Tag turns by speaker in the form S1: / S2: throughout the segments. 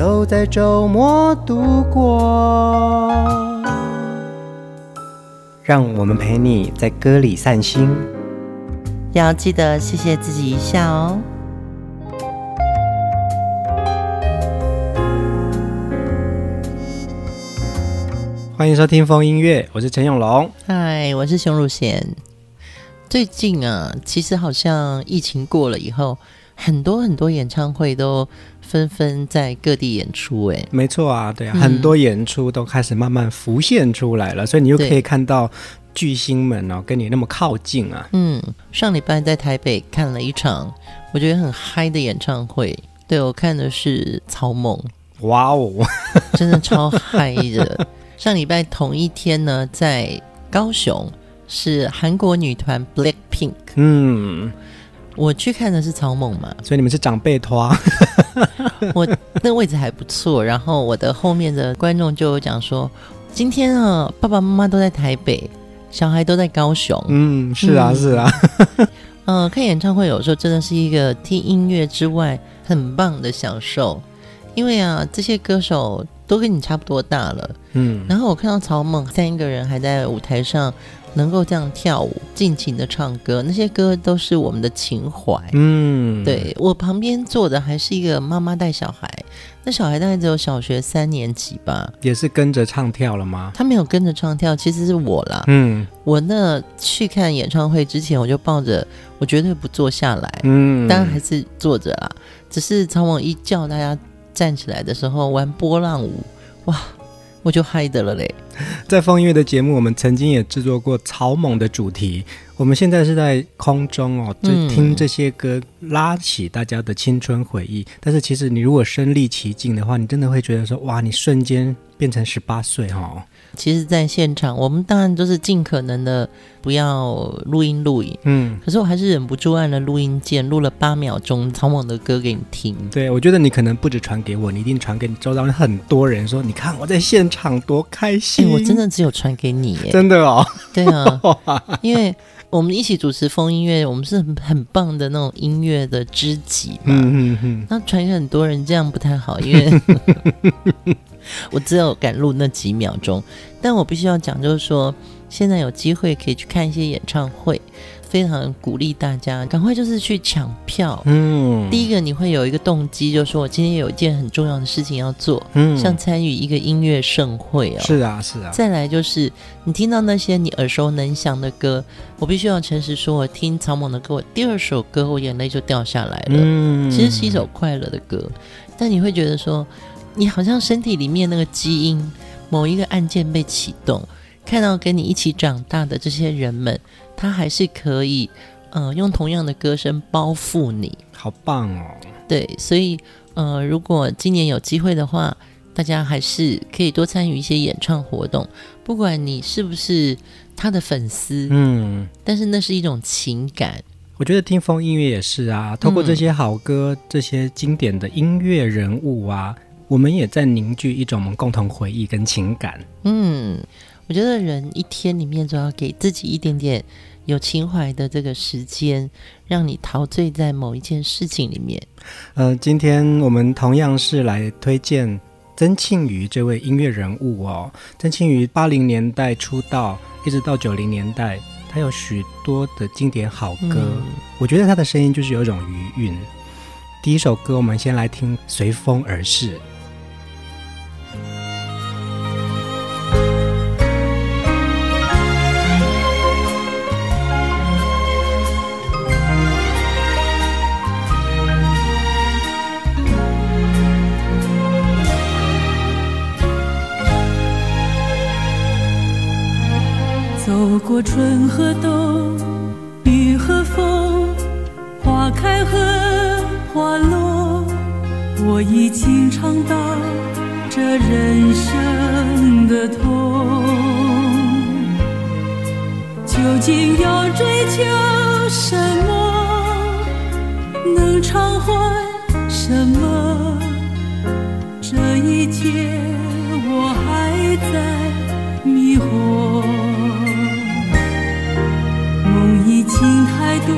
S1: 都在周末度过，让我们陪你在歌里散心，
S2: 要记得谢谢自己一下哦。
S1: 欢迎收听风音乐，我是陈永龙，
S2: 嗨，我是熊汝贤。最近啊，其实好像疫情过了以后，很多很多演唱会都纷纷在各地演出，哎，
S1: 没错啊，对啊，嗯、很多演出都开始慢慢浮现出来了，所以你又可以看到巨星们哦，跟你那么靠近啊。
S2: 嗯，上礼拜在台北看了一场我觉得很嗨的演唱会，对，我看的是草蜢，
S1: 哇哦，
S2: 真的超嗨的。上礼拜同一天呢，在高雄是韩国女团 Blackpink，
S1: 嗯。
S2: 我去看的是草蜢嘛，
S1: 所以你们是长辈拖。
S2: 我那个位置还不错，然后我的后面的观众就讲说，今天啊，爸爸妈妈都在台北，小孩都在高雄。
S1: 嗯，是啊，嗯、是啊。
S2: 嗯、呃，看演唱会有时候真的是一个听音乐之外很棒的享受，因为啊，这些歌手都跟你差不多大了。嗯，然后我看到草蜢三个人还在舞台上。能够这样跳舞，尽情的唱歌，那些歌都是我们的情怀。嗯，对，我旁边坐的还是一个妈妈带小孩，那小孩大概只有小学三年级吧，
S1: 也是跟着唱跳了吗？
S2: 他没有跟着唱跳，其实是我啦。
S1: 嗯，
S2: 我那去看演唱会之前，我就抱着我绝对不坐下来。嗯，当然还是坐着啦，只是草蜢一叫大家站起来的时候，玩波浪舞，哇！我就嗨的了嘞！
S1: 在放音乐的节目，我们曾经也制作过草蜢的主题。我们现在是在空中哦，就听这些歌，拉起大家的青春回忆。嗯、但是其实你如果身历其境的话，你真的会觉得说，哇，你瞬间变成十八岁哈、哦。
S2: 其实，在现场，我们当然都是尽可能的不要录音录影，嗯，可是我还是忍不住按了录音键，录了八秒钟草蜢的歌给你听。
S1: 对，我觉得你可能不止传给我，你一定传给你周遭很多人，说你看我在现场多开心。
S2: 欸、我真的只有传给你，耶，
S1: 真的哦。
S2: 对啊，因为我们一起主持风音乐，我们是很很棒的那种音乐的知己嘛。嗯嗯嗯。那传给很多人这样不太好，因为。我只有赶录那几秒钟，但我必须要讲，就是说，现在有机会可以去看一些演唱会，非常鼓励大家赶快就是去抢票。嗯，第一个你会有一个动机，就是说我今天有一件很重要的事情要做，嗯，像参与一个音乐盛会哦。
S1: 是啊，是啊。
S2: 再来就是你听到那些你耳熟能详的歌，我必须要诚实说，我听草蜢的歌，我第二首歌我眼泪就掉下来了。嗯，其实是一首快乐的歌，但你会觉得说。你好像身体里面那个基因某一个按键被启动，看到跟你一起长大的这些人们，他还是可以，呃，用同样的歌声包覆你，
S1: 好棒哦！
S2: 对，所以，呃，如果今年有机会的话，大家还是可以多参与一些演唱活动，不管你是不是他的粉丝，嗯，但是那是一种情感。
S1: 我觉得听风音乐也是啊，透过这些好歌，嗯、这些经典的音乐人物啊。我们也在凝聚一种我们共同回忆跟情感。
S2: 嗯，我觉得人一天里面总要给自己一点点有情怀的这个时间，让你陶醉在某一件事情里面。
S1: 呃，今天我们同样是来推荐曾庆瑜这位音乐人物哦。曾庆瑜八零年代出道，一直到九零年代，他有许多的经典好歌。嗯，我觉得他的声音就是有一种余韵。第一首歌，我们先来听《随风而逝》。
S3: 春和冬，雨和风，花开和花落，我已经尝到这人生的痛，究竟要追求什么？能偿还什么？这一切多，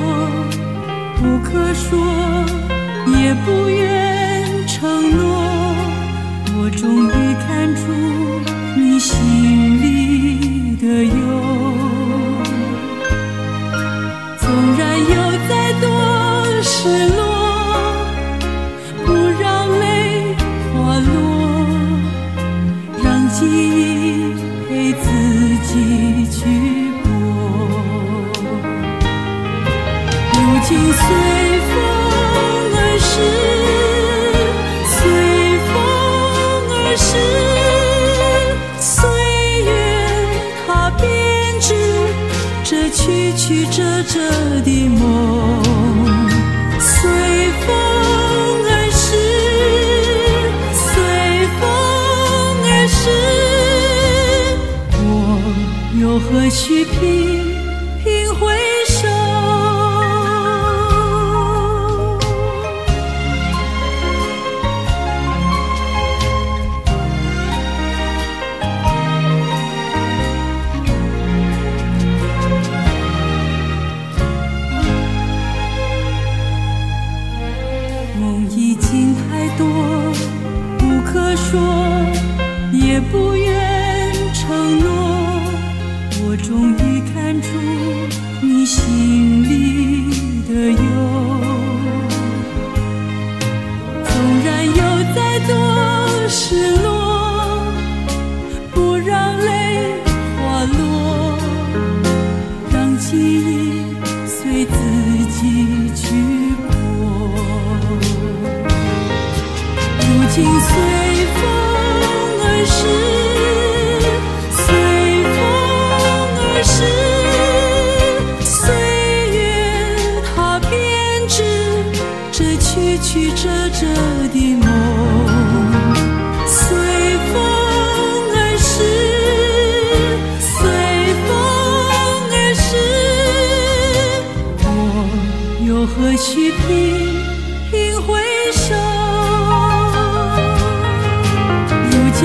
S3: 不可说，也不愿承诺。去拼。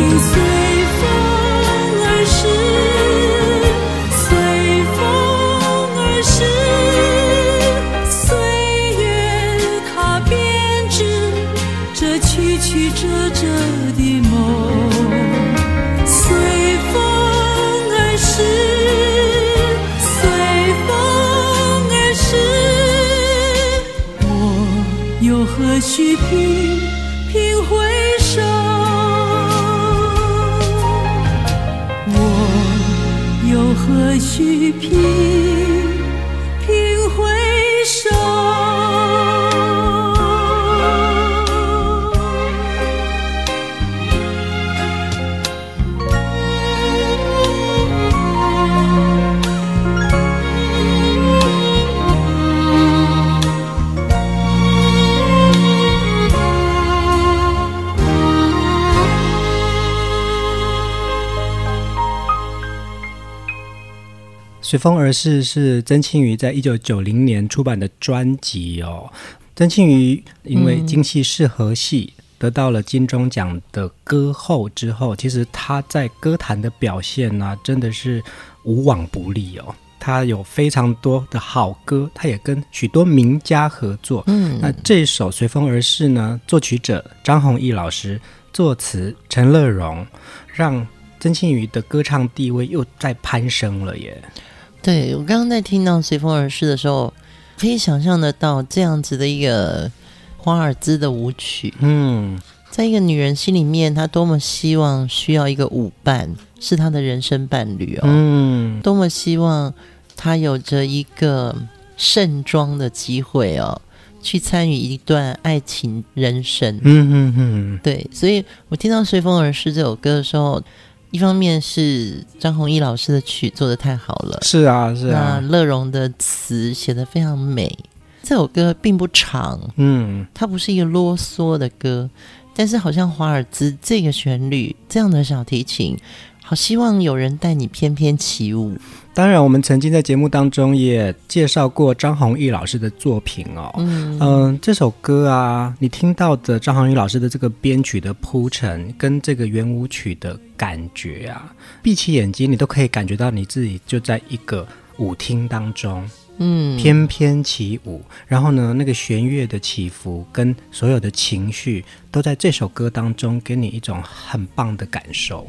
S3: 你随风而逝，随风而逝。岁月它编织着曲曲折折的梦，随风而逝，随风而逝。我又何
S1: 须拼？一是曾庆瑜在一九九零年出版的专辑哦。曾庆瑜因为京戏适合戏得到了金钟奖的歌后之后，其实他在歌坛的表现呢、啊，真的是无往不利哦。他有非常多的好歌，他也跟许多名家合作。嗯，那这首《随风而逝》呢，作曲者张弘毅老师，作词陈乐融，让曾庆瑜的歌唱地位又再攀升了耶。
S2: 对，我刚刚在听到《随风而逝》的时候，可以想象得到这样子的一个华尔兹的舞曲。嗯，在一个女人心里面，她多么希望需要一个舞伴，是她的人生伴侣哦。嗯，多么希望她有着一个盛装的机会哦，去参与一段爱情人生。嗯嗯嗯，对，所以我听到《随风而逝》这首歌的时候。一方面是张弘毅老师的曲做的太好了，
S1: 是啊是啊，
S2: 那乐融的词写的非常美。这首歌并不长，嗯，它不是一个啰嗦的歌，但是好像华尔兹这个旋律，这样的小提琴，好希望有人带你翩翩起舞。
S1: 当然，我们曾经在节目当中也介绍过张弘毅老师的作品哦。嗯这首歌啊，你听到的张弘毅老师的这个编曲的铺陈，跟这个圆舞曲的感觉啊，闭起眼睛，你都可以感觉到你自己就在一个舞厅当中，嗯，翩翩起舞。然后呢，那个弦乐的起伏跟所有的情绪，都在这首歌当中给你一种很棒的感受。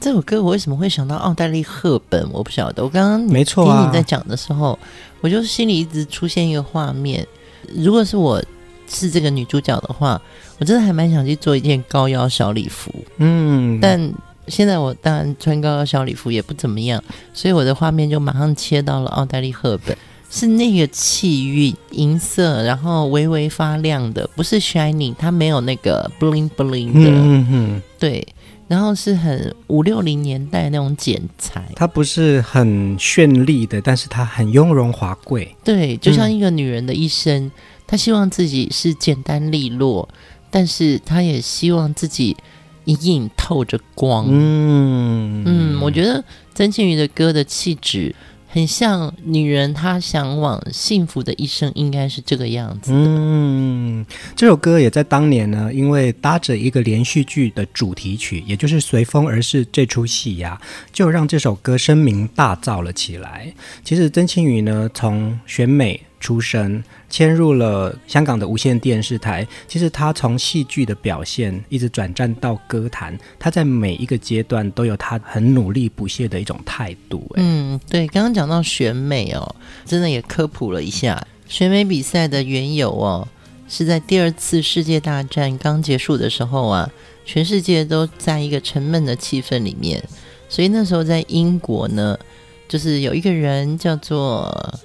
S2: 这首歌我为什么会想到奥黛丽·赫本？我不晓得。我刚刚
S1: 没错啊，
S2: 听你在讲的时候，我就心里一直出现一个画面。如果是我是这个女主角的话，我真的还蛮想去做一件高腰小礼服。嗯，但现在我当然穿高腰小礼服也不怎么样，所以我的画面就马上切到了奥黛丽·赫本，是那个气韵银色，然后微微发亮的，不是 shining，它没有那个 bling bling 的。嗯哼，对。然后是很五六零年代那种剪裁，
S1: 它不是很绚丽的，但是它很雍容华贵。
S2: 对，就像一个女人的一生，嗯、她希望自己是简单利落，但是她也希望自己隐隐透着光。嗯嗯，我觉得曾庆瑜的歌的气质。很像女人，她向往幸福的一生，应该是这个样子。
S1: 嗯，这首歌也在当年呢，因为搭着一个连续剧的主题曲，也就是《随风而逝》这出戏呀，就让这首歌声名大噪了起来。其实曾庆瑜呢，从选美出身。迁入了香港的无线电视台。其实他从戏剧的表现一直转战到歌坛，他在每一个阶段都有他很努力不懈的一种态度。
S2: 嗯，对，刚刚讲到选美哦，真的也科普了一下选美比赛的缘由哦，是在第二次世界大战刚结束的时候啊，全世界都在一个沉闷的气氛里面，所以那时候在英国呢，就是有一个人叫做。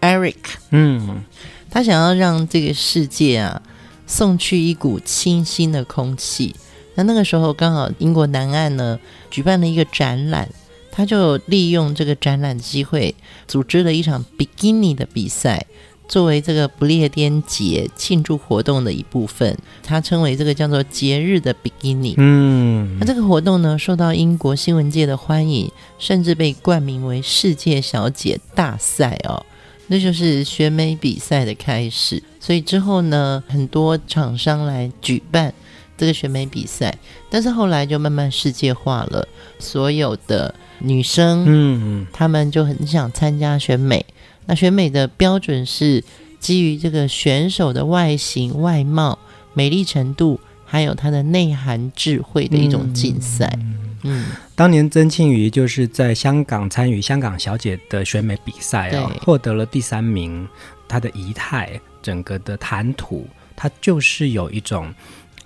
S2: Eric，嗯，他想要让这个世界啊送去一股清新的空气。那那个时候刚好英国南岸呢举办了一个展览，他就利用这个展览机会组织了一场比基尼的比赛，作为这个不列颠节庆祝活动的一部分。他称为这个叫做节日的比基尼。嗯，那这个活动呢受到英国新闻界的欢迎，甚至被冠名为世界小姐大赛哦。那就是选美比赛的开始，所以之后呢，很多厂商来举办这个选美比赛，但是后来就慢慢世界化了，所有的女生，嗯，她们就很想参加选美。那选美的标准是基于这个选手的外形、外貌、美丽程度，还有她的内涵、智慧的一种竞赛。嗯，
S1: 当年曾庆瑜就是在香港参与香港小姐的选美比赛哦，获得了第三名。她的仪态、整个的谈吐，她就是有一种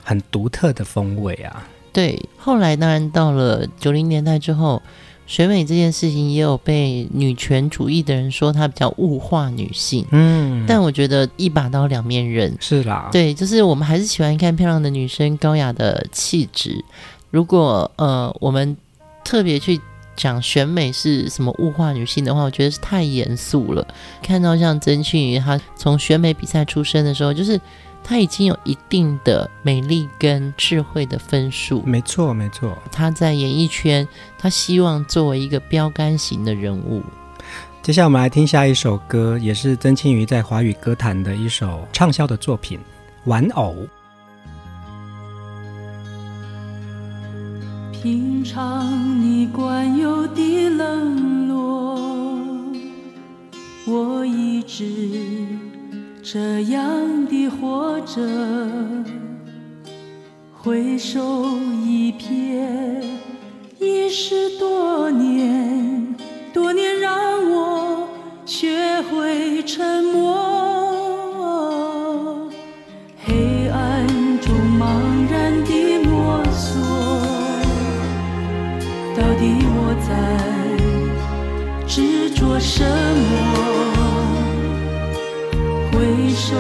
S1: 很独特的风味啊。
S2: 对，后来当然到了九零年代之后，选美这件事情也有被女权主义的人说她比较物化女性。嗯，但我觉得一把刀两面刃。
S1: 是啦，
S2: 对，就是我们还是喜欢看漂亮的女生、高雅的气质。如果呃，我们特别去讲选美是什么物化女性的话，我觉得是太严肃了。看到像曾庆瑜，她从选美比赛出身的时候，就是她已经有一定的美丽跟智慧的分数。
S1: 没错，没错。
S2: 她在演艺圈，她希望作为一个标杆型的人物。
S1: 接下来我们来听下一首歌，也是曾庆瑜在华语歌坛的一首畅销的作品《玩偶》。
S3: 品尝你惯有的冷落，我一直这样的活着，回首一瞥，已是多年，多年让我学会沉默。说什么？回首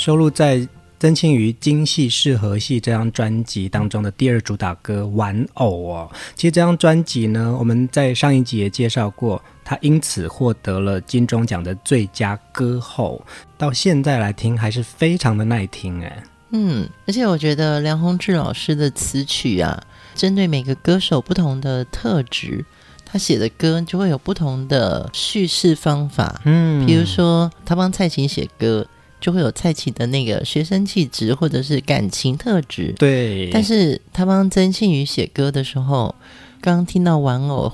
S1: 收录在曾庆瑜《京戏适合戏》这张专辑当中的第二主打歌《玩偶》哦。其实这张专辑呢，我们在上一集也介绍过，他因此获得了金钟奖的最佳歌后。到现在来听还是非常的耐听哎。
S2: 嗯，而且我觉得梁鸿志老师的词曲啊，针对每个歌手不同的特质，他写的歌就会有不同的叙事方法。嗯，比如说他帮蔡琴写歌。就会有蔡琴的那个学生气质，或者是感情特质。
S1: 对，
S2: 但是他帮曾庆瑜写歌的时候，刚刚听到玩偶，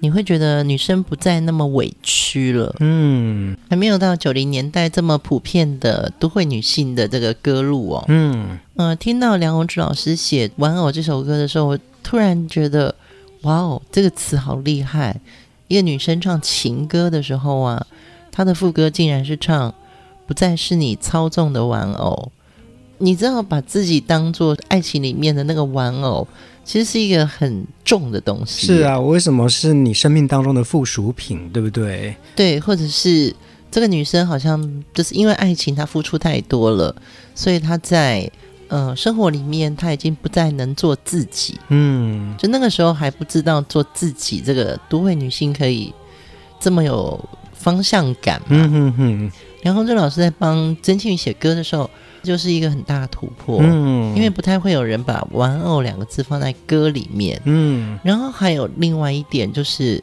S2: 你会觉得女生不再那么委屈了。嗯，还没有到九零年代这么普遍的都会女性的这个歌路哦。嗯，呃，听到梁鸿志老师写《玩偶》这首歌的时候，我突然觉得，哇哦，这个词好厉害！一个女生唱情歌的时候啊，她的副歌竟然是唱。不再是你操纵的玩偶，你知道把自己当做爱情里面的那个玩偶，其实是一个很重的东西。
S1: 是啊，我为什么是你生命当中的附属品，对不对？
S2: 对，或者是这个女生好像就是因为爱情，她付出太多了，所以她在呃生活里面，她已经不再能做自己。嗯，就那个时候还不知道做自己，这个都会女性可以这么有方向感嘛。嗯哼哼。梁弘志老师在帮曾庆瑜写歌的时候，就是一个很大的突破。嗯，因为不太会有人把“玩偶”两个字放在歌里面。嗯，然后还有另外一点就是，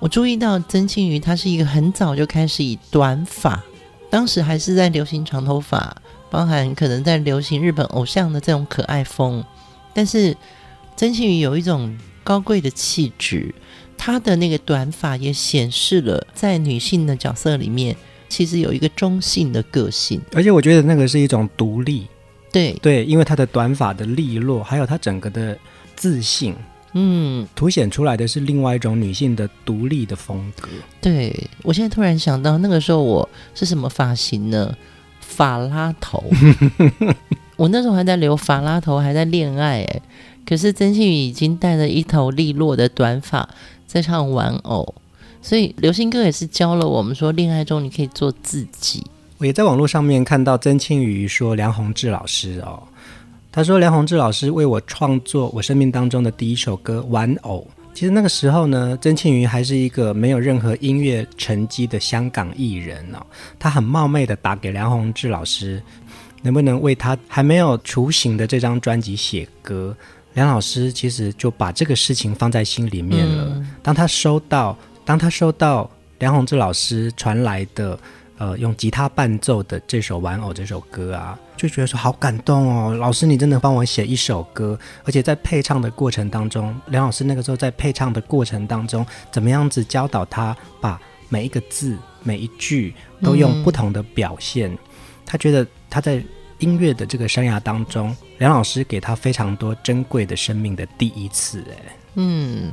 S2: 我注意到曾庆瑜他是一个很早就开始以短发，当时还是在流行长头发，包含可能在流行日本偶像的这种可爱风。但是曾庆瑜有一种高贵的气质，他的那个短发也显示了在女性的角色里面。其实有一个中性的个性，
S1: 而且我觉得那个是一种独立，
S2: 对。
S1: 对，因为他的短发的利落，还有他整个的自信，嗯，凸显出来的是另外一种女性的独立的风格。
S2: 对，我现在突然想到，那个时候我是什么发型呢？法拉头，我那时候还在留法拉头，还在恋爱哎，可是曾庆瑜已经带着一头利落的短发在唱玩偶。所以流行歌也是教了我们说，恋爱中你可以做自己。
S1: 我也在网络上面看到曾庆瑜说梁鸿志老师哦，他说梁鸿志老师为我创作我生命当中的第一首歌《玩偶》。其实那个时候呢，曾庆瑜还是一个没有任何音乐成绩的香港艺人哦，他很冒昧的打给梁鸿志老师，能不能为他还没有雏形的这张专辑写歌？梁老师其实就把这个事情放在心里面了。嗯、当他收到，当他收到梁弘志老师传来的，呃，用吉他伴奏的这首《玩偶》这首歌啊，就觉得说好感动哦，老师你真的帮我写一首歌，而且在配唱的过程当中，梁老师那个时候在配唱的过程当中，怎么样子教导他把每一个字、每一句都用不同的表现，他觉得他在音乐的这个生涯当中，梁老师给他非常多珍贵的生命的第一次，哎，
S2: 嗯。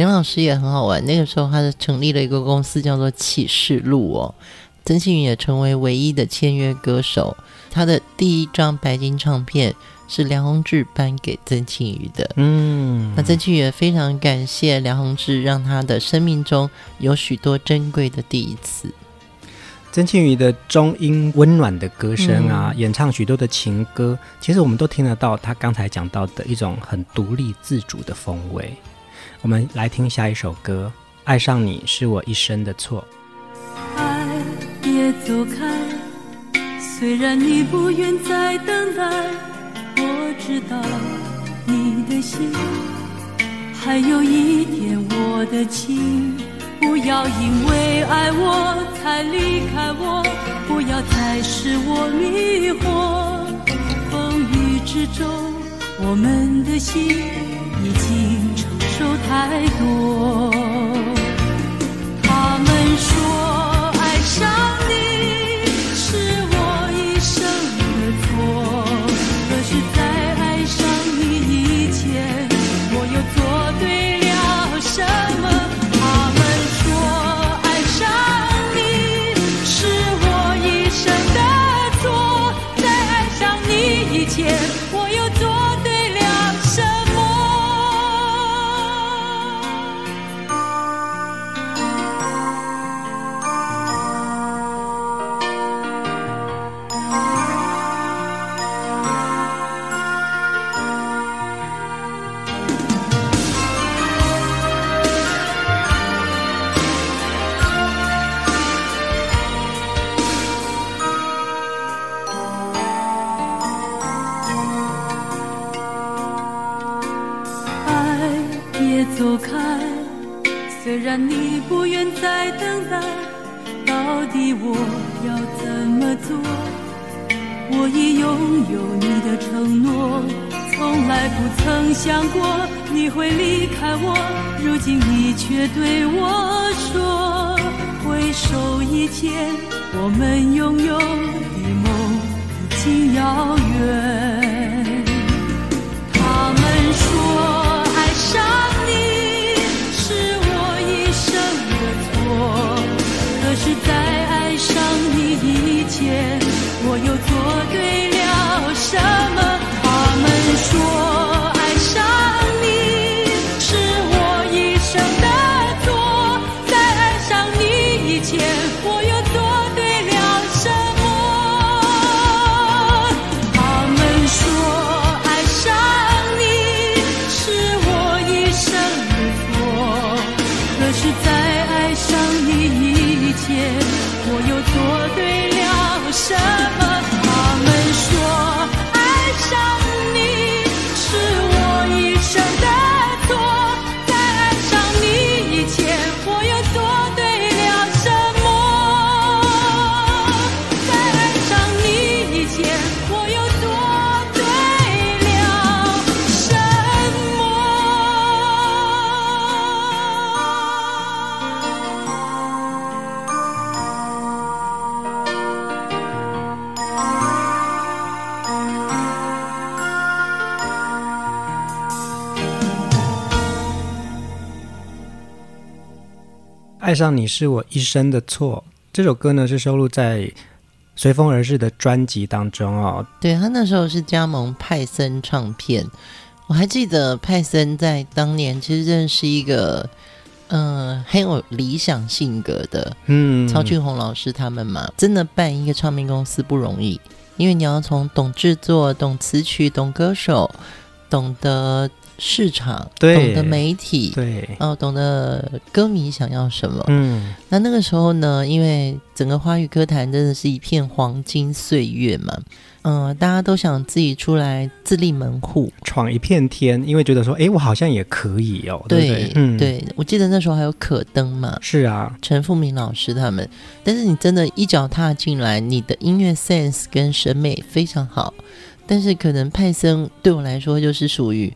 S2: 梁老师也很好玩，那个时候他是成立了一个公司，叫做启示录哦。曾庆瑜也成为唯一的签约歌手，他的第一张白金唱片是梁鸿志颁给曾庆瑜的。嗯，那曾庆瑜也非常感谢梁鸿志，让他的生命中有许多珍贵的第一次。
S1: 曾庆瑜的中音温暖的歌声啊，嗯、演唱许多的情歌，其实我们都听得到他刚才讲到的一种很独立自主的风味。我们来听下一首歌，《爱上你是我一生的错》。
S3: 爱，别走开，虽然你不愿再等待，我知道你的心还有一点我的情。不要因为爱我才离开我，不要再使我迷惑。风雨之中，我们的心已经。受太多，走开虽然你不愿再等待到底我要怎么做？我已拥有你的承诺从来不曾想过你会离开我。如今你却对我说回首以前我们拥有的梦已经遥远。他们说爱上以前，我又做对了什么？他们说。
S1: 爱上你是我一生的错。这首歌呢，是收录在《随风而逝》的专辑当中哦。
S2: 对，他那时候是加盟派森唱片。我还记得派森在当年其实真的是一个嗯、呃、很有理想性格的。嗯，曹俊宏老师他们嘛，真的办一个唱片公司不容易，因为你要从懂制作、懂词曲、懂歌手，懂得。市场，
S1: 对，
S2: 懂得媒体，
S1: 对，
S2: 哦，懂得歌迷想要什么。
S1: 嗯，
S2: 那那个时候呢，因为整个华语歌坛真的是一片黄金岁月嘛。嗯、呃，大家都想自己出来自立门户，
S1: 闯一片天，因为觉得说，哎，我好像也可以哦。对，对，对，
S2: 嗯，对，我记得那时候还有可登嘛，
S1: 是啊，
S2: 陈富明老师他们。但是你真的一脚踏进来，你的音乐 sense 跟审美非常好。但是可能派森对我来说就是属于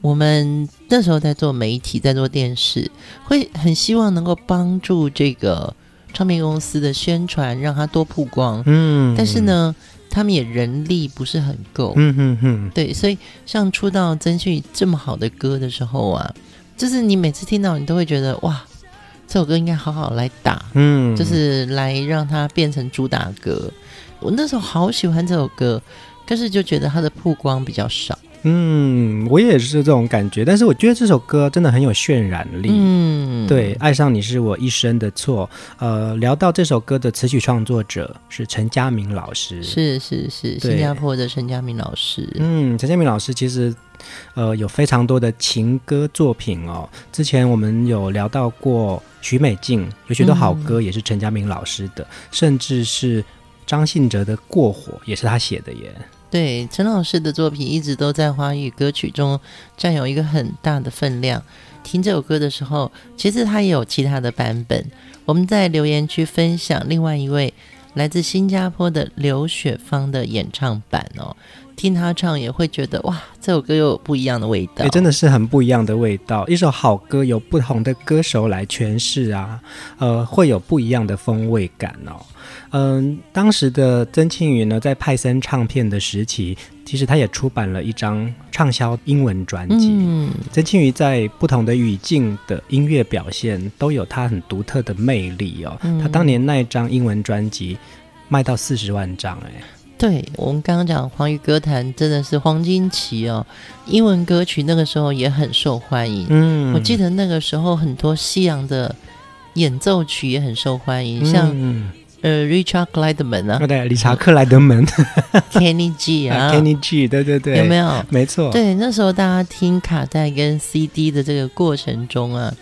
S2: 我们那时候在做媒体，在做电视，会很希望能够帮助这个唱片公司的宣传，让它多曝光。嗯，但是呢。他们也人力不是很够，嗯哼哼，对，所以像出道曾旭这么好的歌的时候啊，就是你每次听到你都会觉得哇，这首歌应该好好来打，嗯，就是来让它变成主打歌。我那时候好喜欢这首歌，但是就觉得它的曝光比较少。
S1: 嗯，我也是这种感觉，但是我觉得这首歌真的很有渲染力。嗯，对，爱上你是我一生的错。呃，聊到这首歌的词曲创作者是陈嘉明老师，
S2: 是是是，新加坡的陈嘉明老师。
S1: 嗯，陈嘉明老师其实呃有非常多的情歌作品哦。之前我们有聊到过许美静，有许多好歌也是陈嘉明老师的，嗯、甚至是张信哲的《过火》也是他写的耶。
S2: 对，陈老师的作品一直都在华语歌曲中占有一个很大的分量。听这首歌的时候，其实他也有其他的版本。我们在留言区分享另外一位来自新加坡的刘雪芳的演唱版哦，听他唱也会觉得哇，这首歌又有不一样的味道。
S1: 哎，真的是很不一样的味道。一首好歌由不同的歌手来诠释啊，呃，会有不一样的风味感哦。嗯，当时的曾庆瑜呢，在派森唱片的时期，其实他也出版了一张畅销英文专辑。嗯，曾庆瑜在不同的语境的音乐表现都有他很独特的魅力哦。嗯，他当年那一张英文专辑卖到四十万张，哎，
S2: 对，我们刚刚讲华语歌坛真的是黄金期哦，英文歌曲那个时候也很受欢迎。嗯，我记得那个时候很多西洋的演奏曲也很受欢迎，像。嗯呃，Richard 克莱德曼啊，
S1: 对，理查克莱德门，
S2: Kenny G 啊
S1: ，Kenny G，对对对，
S2: 有没有？
S1: 没错，
S2: 对，那时候大家听卡带跟 CD 的这个过程中啊，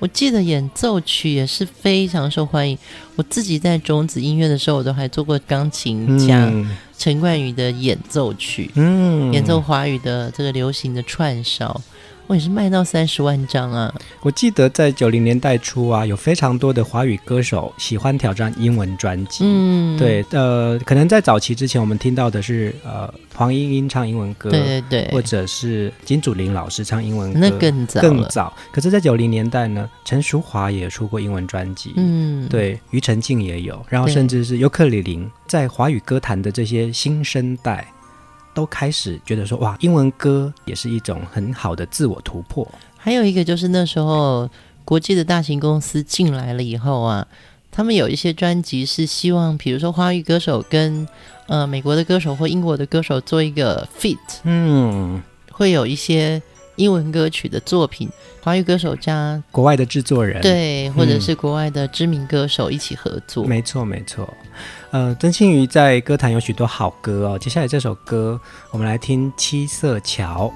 S2: 我记得演奏曲也是非常受欢迎。我自己在种子音乐的时候，我都还做过钢琴家陈冠宇的演奏曲，嗯，演奏华语的这个流行的串烧。我也是卖到三十万张啊！
S1: 我记得在九零年代初啊，有非常多的华语歌手喜欢挑战英文专辑。嗯，对，呃，可能在早期之前，我们听到的是呃黄莺莺唱英文歌，
S2: 对对对，
S1: 或者是金祖林老师唱英文歌，
S2: 那更早
S1: 更早。可是，在九零年代呢，陈淑华也出过英文专辑，嗯，对，庾澄庆也有，然后甚至是尤克里林，在华语歌坛的这些新生代。都开始觉得说哇，英文歌也是一种很好的自我突破。
S2: 还有一个就是那时候国际的大型公司进来了以后啊，他们有一些专辑是希望，比如说华语歌手跟呃美国的歌手或英国的歌手做一个 feat，嗯，会有一些英文歌曲的作品，华语歌手加
S1: 国外的制作人，
S2: 对，或者是国外的知名歌手一起合作，
S1: 没错没错，呃，曾庆瑜在歌坛有许多好歌哦，接下来这首歌我们来听七色桥。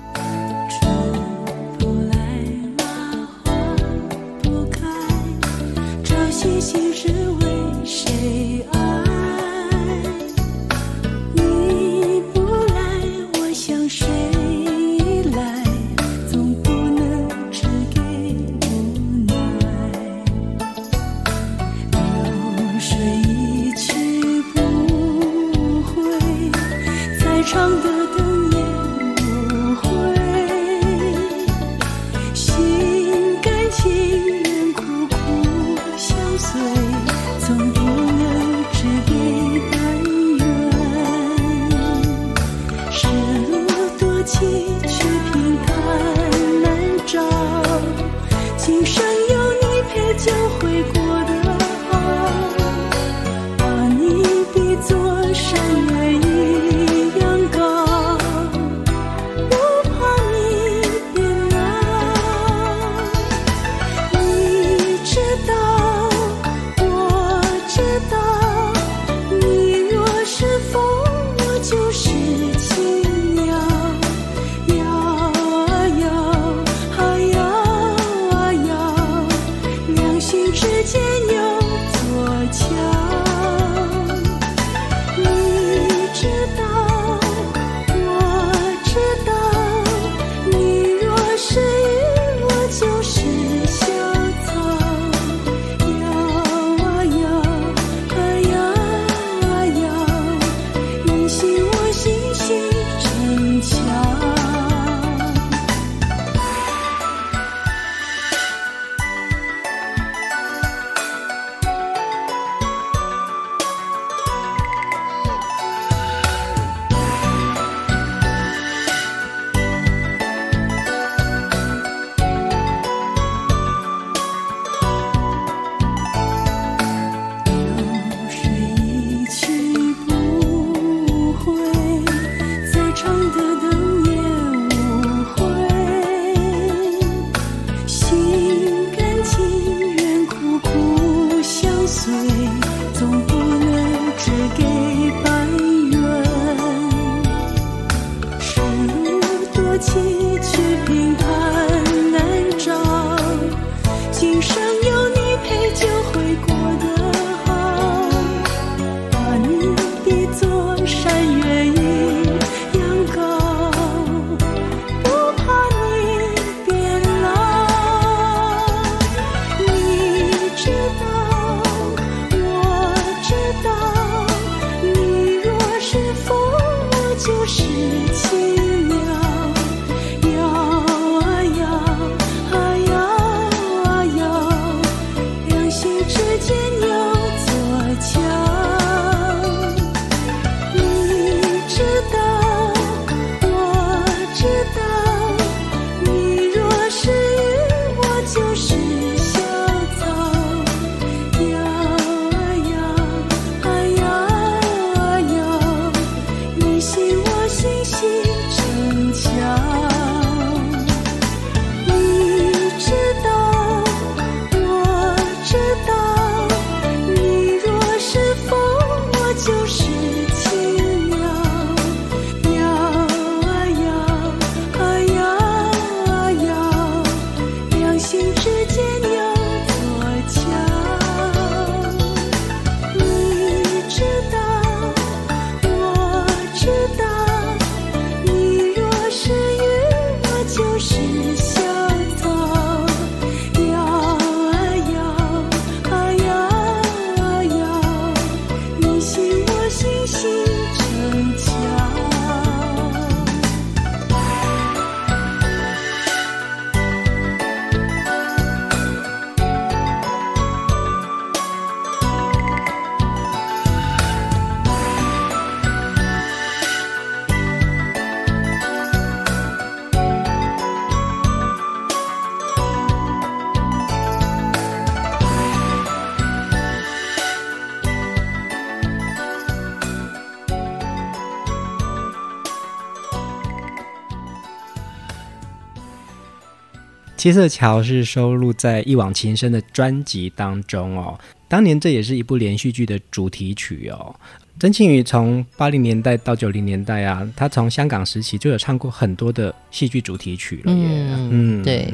S1: 七色桥是收录在《一往情深》的专辑当中哦。当年这也是一部连续剧的主题曲哦。曾庆瑜从八零年代到九零年代啊，他从香港时期就有唱过很多的戏剧主题曲了耶。
S2: 嗯，嗯对，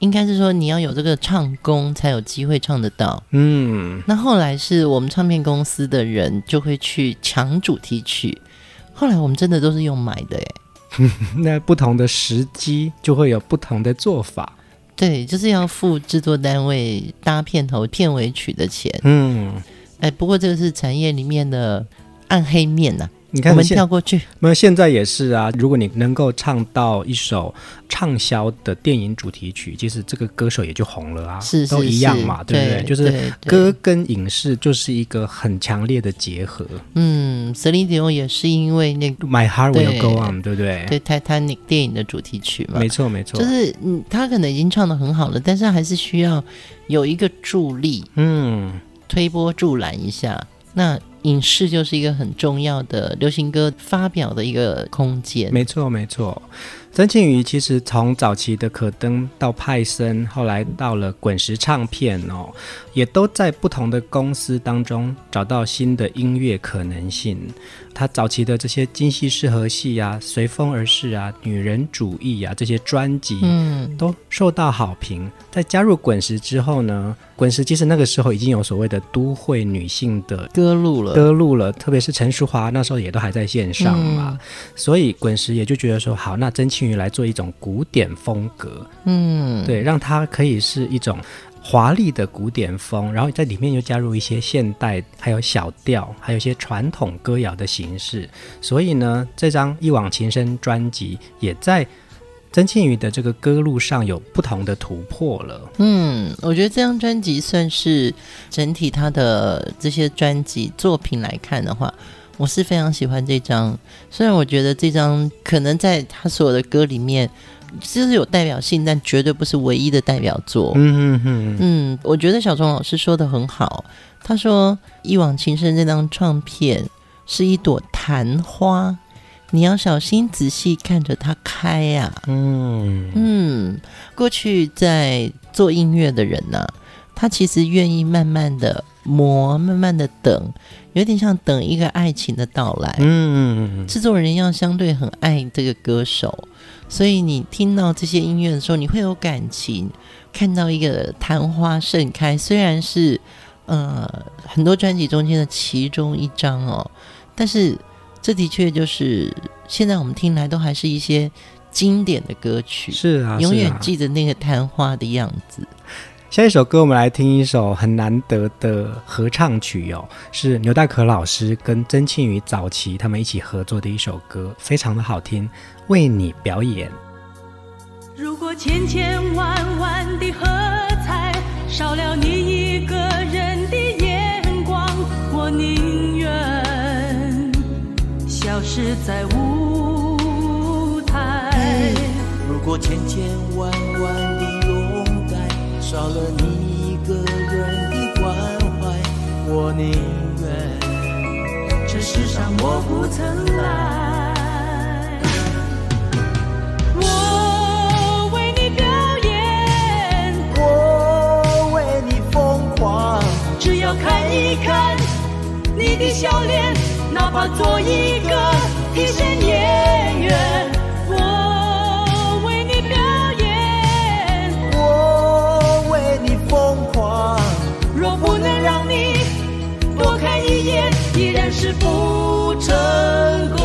S2: 应该是说你要有这个唱功才有机会唱得到。
S1: 嗯，
S2: 那后来是我们唱片公司的人就会去抢主题曲，后来我们真的都是用买的耶。
S1: 那不同的时机就会有不同的做法，
S2: 对，就是要付制作单位搭片头、片尾曲的钱。
S1: 嗯，
S2: 哎，不过这个是产业里面的暗黑面呐、啊。
S1: 你看，
S2: 我们跳过去。
S1: 那现在也是啊，如果你能够唱到一首畅销的电影主题曲，其实这个歌手也就红了啊，
S2: 是，
S1: 都一样嘛，对不对？
S2: 对
S1: 就是歌跟影视就是一个很强烈的结合。
S2: 嗯，Celine Dion 也是因为那个
S1: My Heart Will Go On，对不对？
S2: 对，Titanic 电影的主题曲嘛，
S1: 没错没错。
S2: 就是嗯，他可能已经唱的很好了，但是还是需要有一个助力，
S1: 嗯，
S2: 推波助澜一下。那影视就是一个很重要的流行歌发表的一个空间。
S1: 没错，没错。曾庆瑜其实从早期的可登到派森，后来到了滚石唱片哦，也都在不同的公司当中找到新的音乐可能性。他早期的这些京戏适合戏啊、随风而逝啊、女人主义啊这些专辑，嗯，都受到好评。在加入滚石之后呢，滚石其实那个时候已经有所谓的都会女性的
S2: 歌路了，
S1: 歌路了，特别是陈淑华那时候也都还在线上嘛，嗯、所以滚石也就觉得说，好，那曾庆瑜来做一种古典风格，
S2: 嗯，
S1: 对，让它可以是一种。华丽的古典风，然后在里面又加入一些现代，还有小调，还有一些传统歌谣的形式。所以呢，这张《一往情深》专辑也在曾庆瑜的这个歌路上有不同的突破了。
S2: 嗯，我觉得这张专辑算是整体他的这些专辑作品来看的话，我是非常喜欢这张。虽然我觉得这张可能在他所有的歌里面。就是有代表性，但绝对不是唯一的代表作。
S1: 嗯嗯嗯
S2: 嗯，我觉得小钟老师说的很好。他说《一往情深》这张唱片是一朵昙花，你要小心仔细看着它开呀、啊。
S1: 嗯
S2: 嗯，过去在做音乐的人呢、啊，他其实愿意慢慢的磨，慢慢的等，有点像等一个爱情的到来。
S1: 嗯，
S2: 制作人要相对很爱这个歌手。所以你听到这些音乐的时候，你会有感情。看到一个昙花盛开，虽然是呃很多专辑中间的其中一张哦，但是这的确就是现在我们听来都还是一些经典的歌曲。
S1: 是啊，
S2: 永远记得那个昙花的样子。
S1: 下一首歌，我们来听一首很难得的合唱曲哦，是牛大可老师跟曾庆瑜早期他们一起合作的一首歌，非常的好听，为你表演。
S3: 如果千千万万的喝彩少了你一个人的眼光，我宁愿消失在舞台。
S4: 如果千千万万的少了你一个人的关怀，我宁愿这世上我不曾来。
S3: 我为你表演，
S4: 我为你疯狂，
S3: 只要看一看你的笑脸，哪怕做一个替身演员，我为你表演，
S4: 我
S3: 为你
S4: 疯狂，
S3: 若不能让你多看一眼，依然是不成功。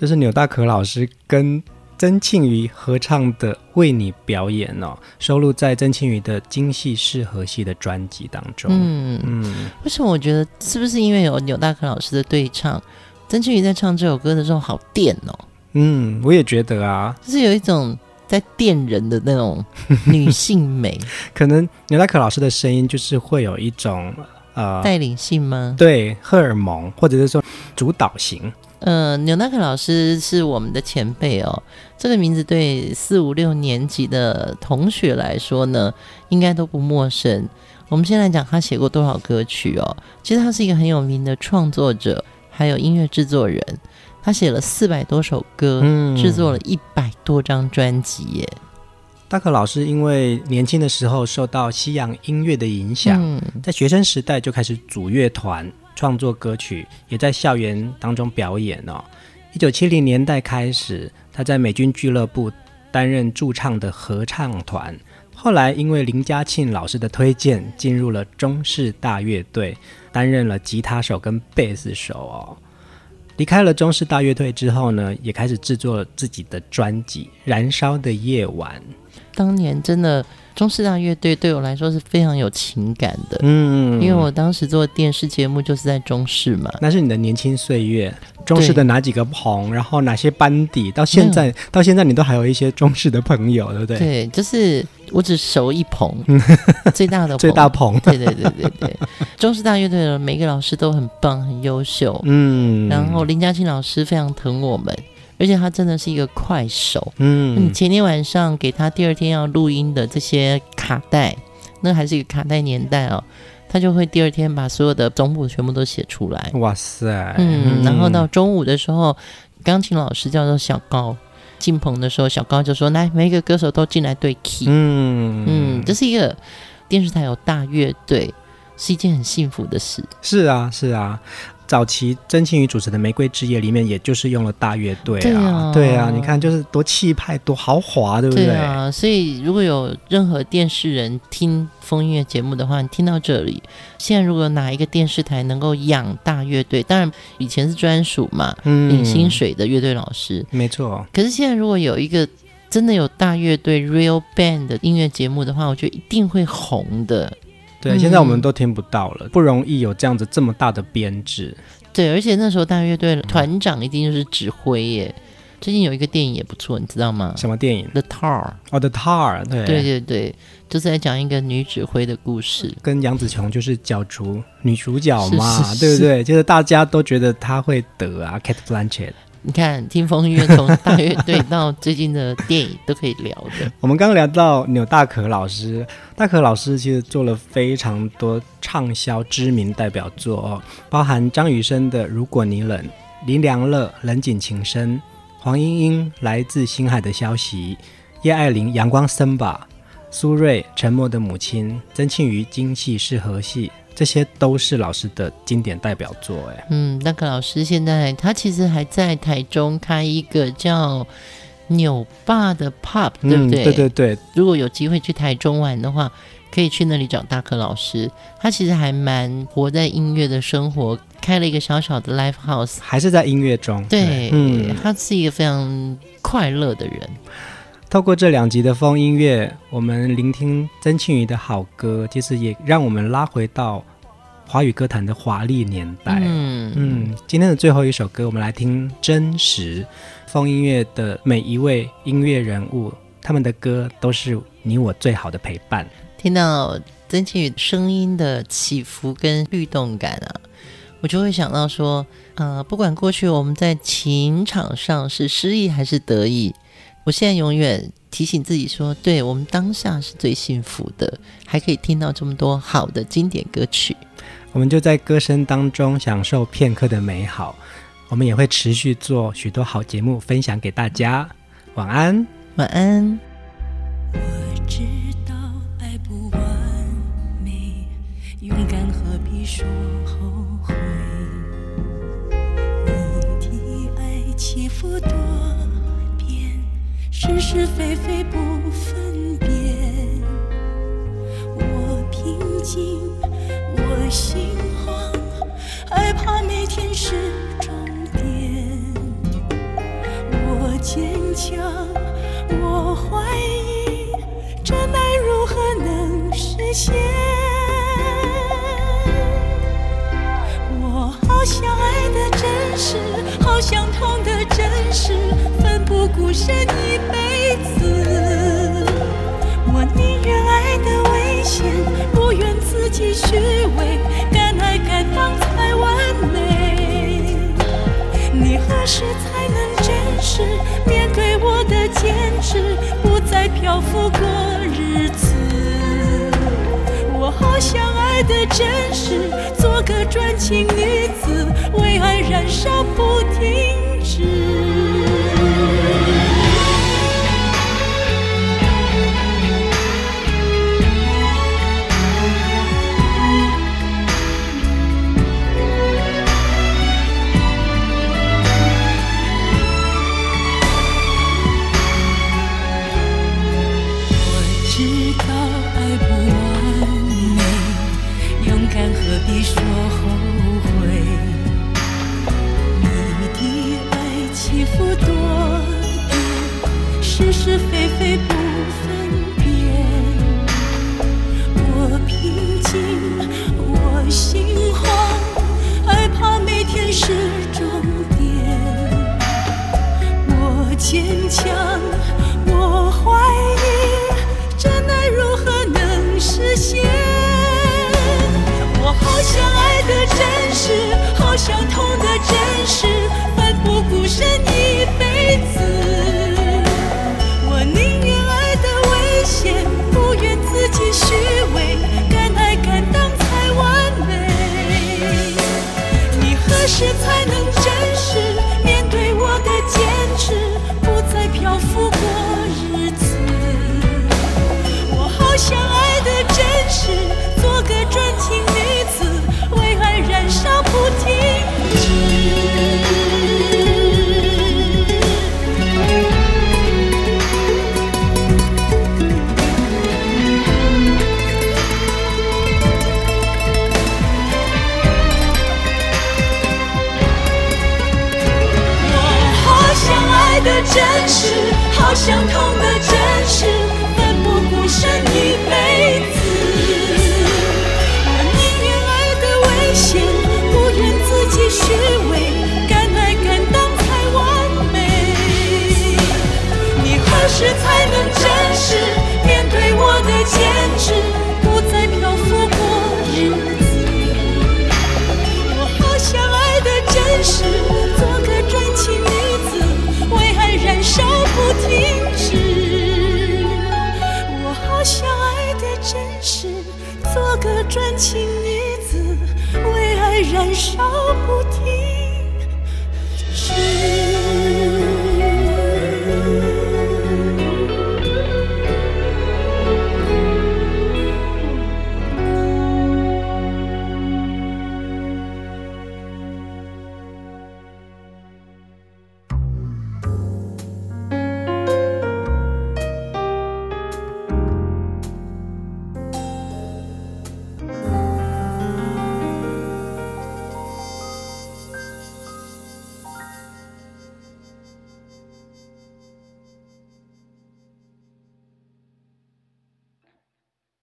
S3: 这是
S1: 纽大可老师跟曾庆瑜合唱的《为你表演》哦，收录在曾庆瑜的京戏适合戏的专辑当中。
S2: 嗯
S1: 嗯，
S2: 为什么我觉得是不是因为有纽大可老师的对唱，曾庆瑜在唱这首歌的时候好电哦，
S1: 嗯，我也觉得啊，
S2: 就是有一种在电人的那种 女性美，
S1: 可能纽大可老师的声音就是会有一种呃，
S2: 带领性吗？
S1: 对荷尔蒙，或者是说主导型。
S2: 呃，纽纳克老师是我们的前辈哦，这个名字对四五六年级的同学来说呢，应该都不陌生。我们先来讲他写过多少歌曲哦。其实他是一个很有名的创作者，还有音乐制作人。他写了四百多首歌，
S1: 嗯
S2: 制作了一百多张专辑耶。
S1: 大可老师因为年轻的时候受到西洋音乐的影响，
S2: 嗯
S1: 在学生时代就开始组乐团。创作歌曲，也在校园当中表演哦。一九七零年代开始，他在美军俱乐部担任驻唱的合唱团。后来因为林嘉庆老师的推荐，进入了中式大乐队，担任了吉他手跟贝斯手哦。离开了中式大乐队之后呢，也开始制作了自己的专辑《燃烧的夜晚》。
S2: 当年真的中式大乐队对我来说是非常有情感的，
S1: 嗯，
S2: 因为我当时做电视节目就是在中视嘛。
S1: 那是你的年轻岁月，中视的哪几个棚，然后哪些班底，到现在到现在你都还有一些中视的朋友，对不对？
S2: 对，就是我只熟一棚，最大的
S1: 最大棚。
S2: 对对对对对，中式大乐队的每个老师都很棒，很优秀。
S1: 嗯，
S2: 然后林嘉庆老师非常疼我们。而且他真的是一个快手，
S1: 嗯，
S2: 你前天晚上给他第二天要录音的这些卡带，那还是一个卡带年代哦，他就会第二天把所有的总谱全部都写出来。
S1: 哇塞，
S2: 嗯，然后到中午的时候，钢琴老师叫做小高进棚的时候，小高就说：“来，每一个歌手都进来对 key。”
S1: 嗯
S2: 嗯，这是一个电视台有大乐队，是一件很幸福的事。
S1: 是啊，是啊。早期曾庆瑜主持的《玫瑰之夜》里面，也就是用了大乐队啊，
S2: 对啊，
S1: 你看就是多气派、多豪华，对不对？
S2: 对啊，所以如果有任何电视人听风音乐节目的话，你听到这里，现在如果哪一个电视台能够养大乐队，当然以前是专属嘛，嗯，领薪水的乐队老师，
S1: 没错。
S2: 可是现在如果有一个真的有大乐队 real band 的音乐节目的话，我觉得一定会红的。
S1: 对，现在我们都听不到了，嗯、不容易有这样子这么大的编制。
S2: 对，而且那时候大乐队团长一定就是指挥耶。最近有一个电影也不错，你知道吗？
S1: 什么电影
S2: ？The Tar。
S1: 哦，The Tar。对
S2: 对对对，就是在讲一个女指挥的故事，
S1: 跟杨紫琼就是角逐女主角嘛，是是是对不对？就是大家都觉得她会得啊，Cate Blanchett。
S2: 你看，听风音乐从大乐队到最近的电影都可以聊的。
S1: 我们刚刚聊到钮大可老师，大可老师其实做了非常多畅销知名代表作哦，包含张雨生的《如果你冷》，林良乐《人间情深》，黄莺莺《来自星海的消息》，叶爱玲《阳光森吧》，苏芮《沉默的母亲》，曾庆瑜《京戏是和戏》。这些都是老师的经典代表作，哎，
S2: 嗯，那个老师现在他其实还在台中开一个叫纽爸的 pub，对不对？
S1: 嗯，对对对。
S2: 如果有机会去台中玩的话，可以去那里找大可老师。他其实还蛮活在音乐的生活，开了一个小小的 live house，
S1: 还是在音乐中。
S2: 对，嗯，他是一个非常快乐的人。
S1: 透过这两集的风音乐，我们聆听曾庆瑜的好歌，其实也让我们拉回到华语歌坛的华丽年代。嗯嗯，今天的最后一首歌，我们来听《真实》。风音乐的每一位音乐人物，他们的歌都是你我最好的陪伴。
S2: 听到曾庆瑜声音的起伏跟律动感啊，我就会想到说，呃，不管过去我们在情场上是失意还是得意。我现在永远提醒自己说，对，我们当下是最幸福的，还可以听到这么多好的经典歌曲。
S1: 我们就在歌声当中享受片刻的美好。我们也会持续做许多好节目分享给大家。晚安，
S2: 晚安。
S3: 我知是是非非不分辨，我平静，我心慌，害怕每天是终点。我坚强，我怀疑，真爱如何能实现？好想爱的真实，好想痛的真实，奋不顾身一辈子。我宁愿爱得危险，不愿自己虚伪，敢爱敢当才完美。你何时才能真实面对我的坚持，不再漂浮过日子？好想爱的真实，做个专情女子，为爱燃烧不停止。